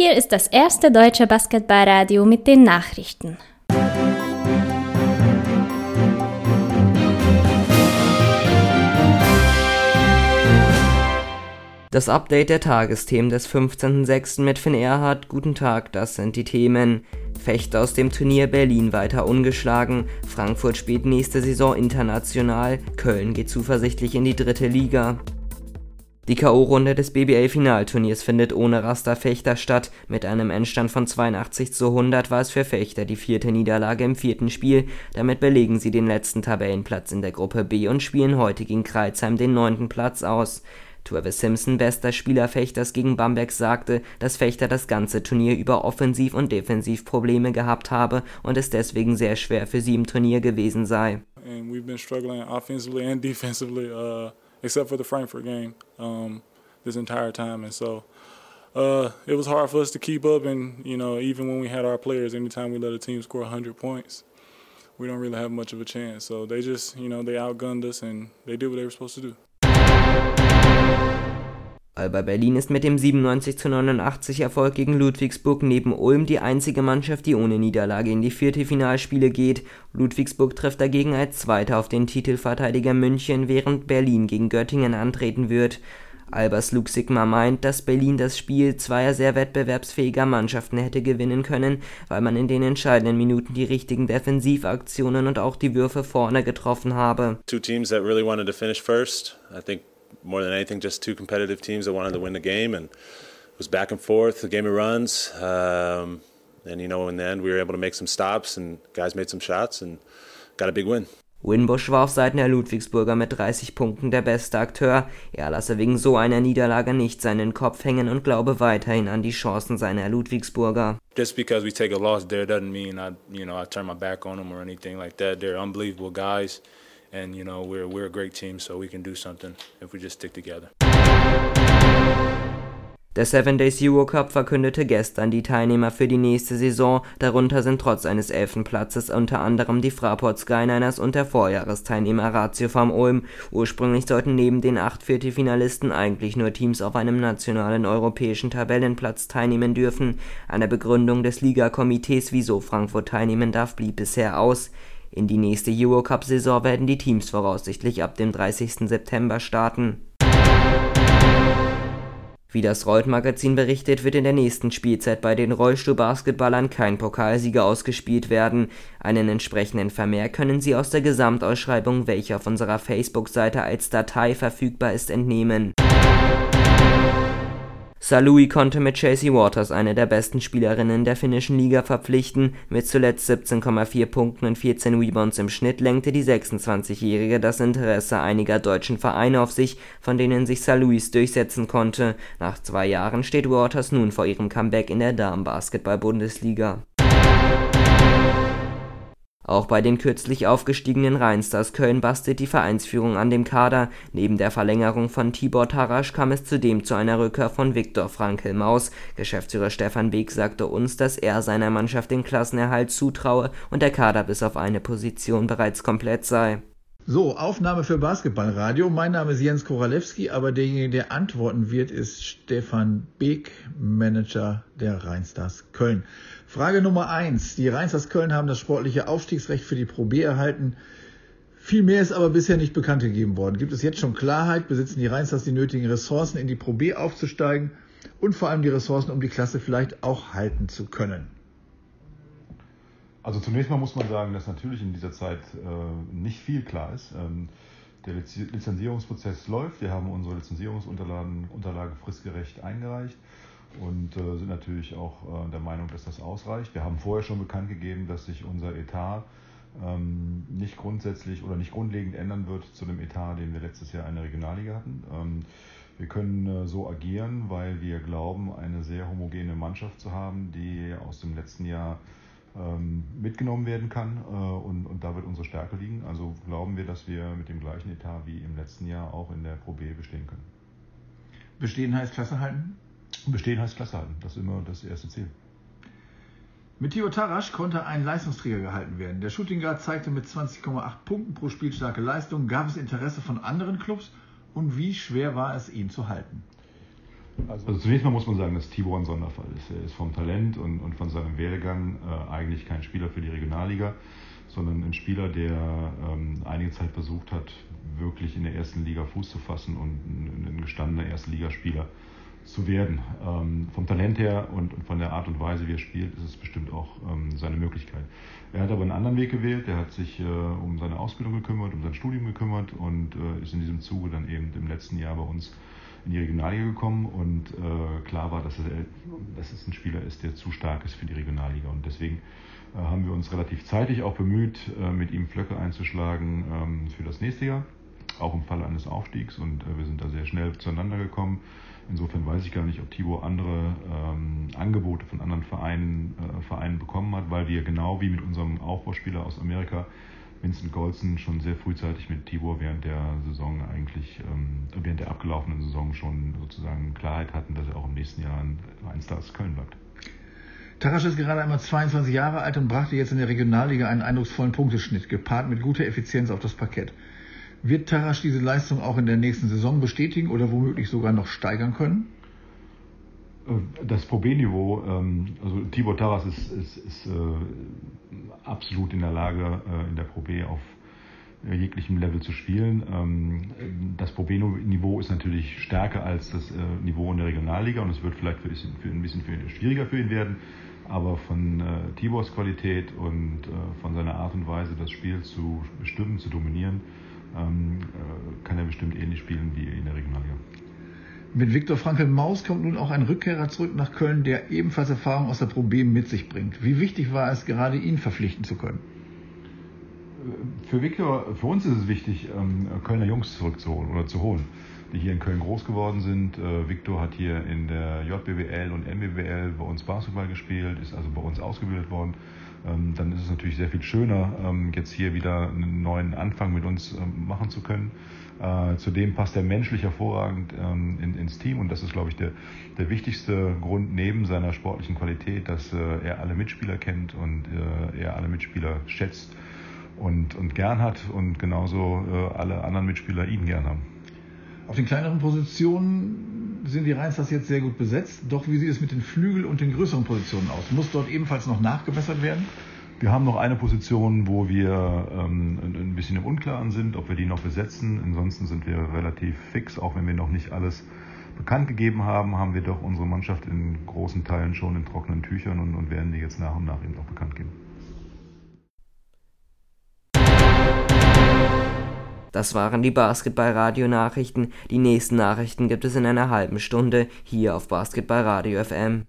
Hier ist das erste deutsche Basketballradio mit den Nachrichten. Das Update der Tagesthemen des 15.06. mit Finn Erhardt. Guten Tag, das sind die Themen. Fechter aus dem Turnier Berlin weiter ungeschlagen. Frankfurt spielt nächste Saison international. Köln geht zuversichtlich in die dritte Liga. Die K.O.-Runde des BBL-Finalturniers findet ohne Raster Fechter statt. Mit einem Endstand von 82 zu 100 war es für Fechter die vierte Niederlage im vierten Spiel. Damit belegen sie den letzten Tabellenplatz in der Gruppe B und spielen heute gegen Kreuzheim den neunten Platz aus. Travis Simpson, bester Spieler Fechters gegen Bamberg, sagte, dass Fechter das ganze Turnier über Offensiv- und Defensivprobleme gehabt habe und es deswegen sehr schwer für sie im Turnier gewesen sei. And we've been struggling offensively and defensively, uh, except for the Frankfurt game, um, this entire time. And so uh, it was hard for us to keep up. And, you know, even when we had our players, anytime we let a team score 100 points, we don't really have much of a chance. So they just, you know, they outgunned us and they did what they were supposed to do. Alba Berlin ist mit dem 97 zu 89 Erfolg gegen Ludwigsburg neben Ulm die einzige Mannschaft, die ohne Niederlage in die vierte Finalspiele geht. Ludwigsburg trifft dagegen als Zweiter auf den Titelverteidiger München, während Berlin gegen Göttingen antreten wird. Albers Luke Sigma meint, dass Berlin das Spiel zweier sehr wettbewerbsfähiger Mannschaften hätte gewinnen können, weil man in den entscheidenden Minuten die richtigen Defensivaktionen und auch die Würfe vorne getroffen habe. Two teams that really wanted to finish first. I think more than anything, just two competitive teams that wanted to win the game, and it was back and forth, the game of runs. Um, and you know, in the end, we were able to make some stops, and guys made some shots, and got a big win. Winbush war auf Seiten der Ludwigsburger mit 30 Punkten der beste Akteur. Er lasse wegen so einer Niederlage nicht seinen Kopf hängen und glaube weiterhin an die Chancen seiner Ludwigsburger. Just because we take a loss there doesn't mean I, you know, I turn my back on them or anything like that. They're unbelievable guys. And you know we're we're a great team, so we can do something if we just stick together. Der Seven Days Euro Cup verkündete gestern die Teilnehmer für die nächste Saison. Darunter sind trotz eines elften Platzes unter anderem die Fraport Skyliners und der Vorjahresteilnehmer Ratio vom Ulm. Ursprünglich sollten neben den acht Viertelfinalisten eigentlich nur Teams auf einem nationalen europäischen Tabellenplatz teilnehmen dürfen. Eine Begründung des Ligakomitees, wieso Frankfurt teilnehmen darf, blieb bisher aus. In die nächste Eurocup-Saison werden die Teams voraussichtlich ab dem 30. September starten. Wie das Reut-Magazin berichtet, wird in der nächsten Spielzeit bei den Rollstuhlbasketballern kein Pokalsieger ausgespielt werden. Einen entsprechenden Vermerk können Sie aus der Gesamtausschreibung, welche auf unserer Facebook-Seite als Datei verfügbar ist, entnehmen. Salui konnte mit Chasey Waters eine der besten Spielerinnen der finnischen Liga verpflichten. Mit zuletzt 17,4 Punkten und 14 Rebounds im Schnitt lenkte die 26-Jährige das Interesse einiger deutschen Vereine auf sich, von denen sich Saluis durchsetzen konnte. Nach zwei Jahren steht Waters nun vor ihrem Comeback in der Damenbasketball-Bundesliga. Auch bei den kürzlich aufgestiegenen Rheinstars Köln bastelt die Vereinsführung an dem Kader. Neben der Verlängerung von Tibor Tarasch kam es zudem zu einer Rückkehr von Viktor Frankel Maus. Geschäftsführer Stefan Beek sagte uns, dass er seiner Mannschaft den Klassenerhalt zutraue und der Kader bis auf eine Position bereits komplett sei. So, Aufnahme für Basketballradio. Mein Name ist Jens Koralewski, aber derjenige, der antworten wird, ist Stefan Beek, Manager der Rheinstars Köln. Frage Nummer eins. Die Rheinstars Köln haben das sportliche Aufstiegsrecht für die Pro B erhalten. Viel mehr ist aber bisher nicht bekannt gegeben worden. Gibt es jetzt schon Klarheit? Besitzen die Rheinstars die nötigen Ressourcen, in die Pro B aufzusteigen? Und vor allem die Ressourcen, um die Klasse vielleicht auch halten zu können? Also zunächst mal muss man sagen, dass natürlich in dieser Zeit äh, nicht viel klar ist. Ähm, der Lizenzierungsprozess läuft. Wir haben unsere Lizenzierungsunterlagen Unterlagen fristgerecht eingereicht und äh, sind natürlich auch äh, der Meinung, dass das ausreicht. Wir haben vorher schon bekannt gegeben, dass sich unser Etat ähm, nicht grundsätzlich oder nicht grundlegend ändern wird zu dem Etat, den wir letztes Jahr in der Regionalliga hatten. Ähm, wir können äh, so agieren, weil wir glauben, eine sehr homogene Mannschaft zu haben, die aus dem letzten Jahr ähm, mitgenommen werden kann äh, und, und da wird unsere Stärke liegen. Also glauben wir, dass wir mit dem gleichen Etat wie im letzten Jahr auch in der Pro B bestehen können. Bestehen heißt Klasse halten? Bestehen heißt Klasse halten. Das ist immer das erste Ziel. Mit Theo Tarasch konnte ein Leistungsträger gehalten werden. Der Shooting Guard zeigte mit 20,8 Punkten pro Spiel starke Leistung. Gab es Interesse von anderen Clubs und wie schwer war es, ihn zu halten? Also, also, zunächst mal muss man sagen, dass Tibor ein Sonderfall ist. Er ist vom Talent und, und von seinem Werdegang äh, eigentlich kein Spieler für die Regionalliga, sondern ein Spieler, der ähm, einige Zeit versucht hat, wirklich in der ersten Liga Fuß zu fassen und ein, ein gestandener Erstligaspieler zu werden. Ähm, vom Talent her und, und, von der Art und Weise, wie er spielt, ist es bestimmt auch ähm, seine Möglichkeit. Er hat aber einen anderen Weg gewählt. Er hat sich äh, um seine Ausbildung gekümmert, um sein Studium gekümmert und äh, ist in diesem Zuge dann eben im letzten Jahr bei uns in die Regionalliga gekommen und äh, klar war, dass, er, dass es ein Spieler ist, der zu stark ist für die Regionalliga und deswegen äh, haben wir uns relativ zeitig auch bemüht, äh, mit ihm Flöcke einzuschlagen ähm, für das nächste Jahr, auch im Falle eines Aufstiegs und äh, wir sind da sehr schnell zueinander gekommen. Insofern weiß ich gar nicht, ob Tibor andere ähm, Angebote von anderen Vereinen, äh, Vereinen bekommen hat, weil wir genau wie mit unserem Aufbauspieler aus Amerika Vincent Golson schon sehr frühzeitig mit Tibor während der Saison eigentlich, ähm, während der abgelaufenen Saison schon sozusagen Klarheit hatten, dass er auch im nächsten Jahr ein, ein Star aus Köln bleibt. Tarasch ist gerade einmal 22 Jahre alt und brachte jetzt in der Regionalliga einen eindrucksvollen Punkteschnitt, gepaart mit guter Effizienz auf das Parkett. Wird Tarasch diese Leistung auch in der nächsten Saison bestätigen oder womöglich sogar noch steigern können? Äh, das Pro-B-Niveau, ähm, also Tibor Taras ist, ist, ist äh, absolut in der Lage, äh, in der Pro B auf jeglichem Level zu spielen. Ähm, das Pro B-Niveau ist natürlich stärker als das Niveau in der Regionalliga und es wird vielleicht für, ein bisschen schwieriger für ihn werden. Aber von Tibors Qualität und von seiner Art und Weise, das Spiel zu bestimmen, zu dominieren, bestimmt ähnlich spielen wie in der Regionalliga. Mit Viktor Frankl Maus kommt nun auch ein Rückkehrer zurück nach Köln, der ebenfalls Erfahrung aus der Pro B mit sich bringt. Wie wichtig war es, gerade ihn verpflichten zu können? Für Viktor, für uns ist es wichtig, ähm, Kölner Jungs zurückzuholen oder zu holen, die hier in Köln groß geworden sind. Äh, Viktor hat hier in der JBWL und MBWL bei uns Basketball gespielt, ist also bei uns ausgebildet worden. Ähm, dann ist es natürlich sehr viel schöner, ähm, jetzt hier wieder einen neuen Anfang mit uns machen zu können. Äh, zudem passt er menschlich hervorragend ähm, in, ins Team und das ist, glaube ich, der, der wichtigste Grund neben seiner sportlichen Qualität, dass äh, er alle Mitspieler kennt und äh, er alle Mitspieler schätzt und, und gern hat und genauso alle anderen Mitspieler ihn gern haben. Auf den kleineren Positionen sind die Rheinstars jetzt sehr gut besetzt. Doch wie sieht es mit den Flügel und den größeren Positionen aus? Muss dort ebenfalls noch nachgebessert werden? Wir haben noch eine Position, wo wir ähm, ein bisschen im Unklaren sind, ob wir die noch besetzen. Ansonsten sind wir relativ fix, auch wenn wir noch nicht alles bekannt gegeben haben, haben wir doch unsere Mannschaft in großen Teilen schon in trockenen Tüchern und, und werden die jetzt nach und nach eben auch bekannt geben. Das waren die Basketball-Radio-Nachrichten. Die nächsten Nachrichten gibt es in einer halben Stunde hier auf Basketball Radio FM.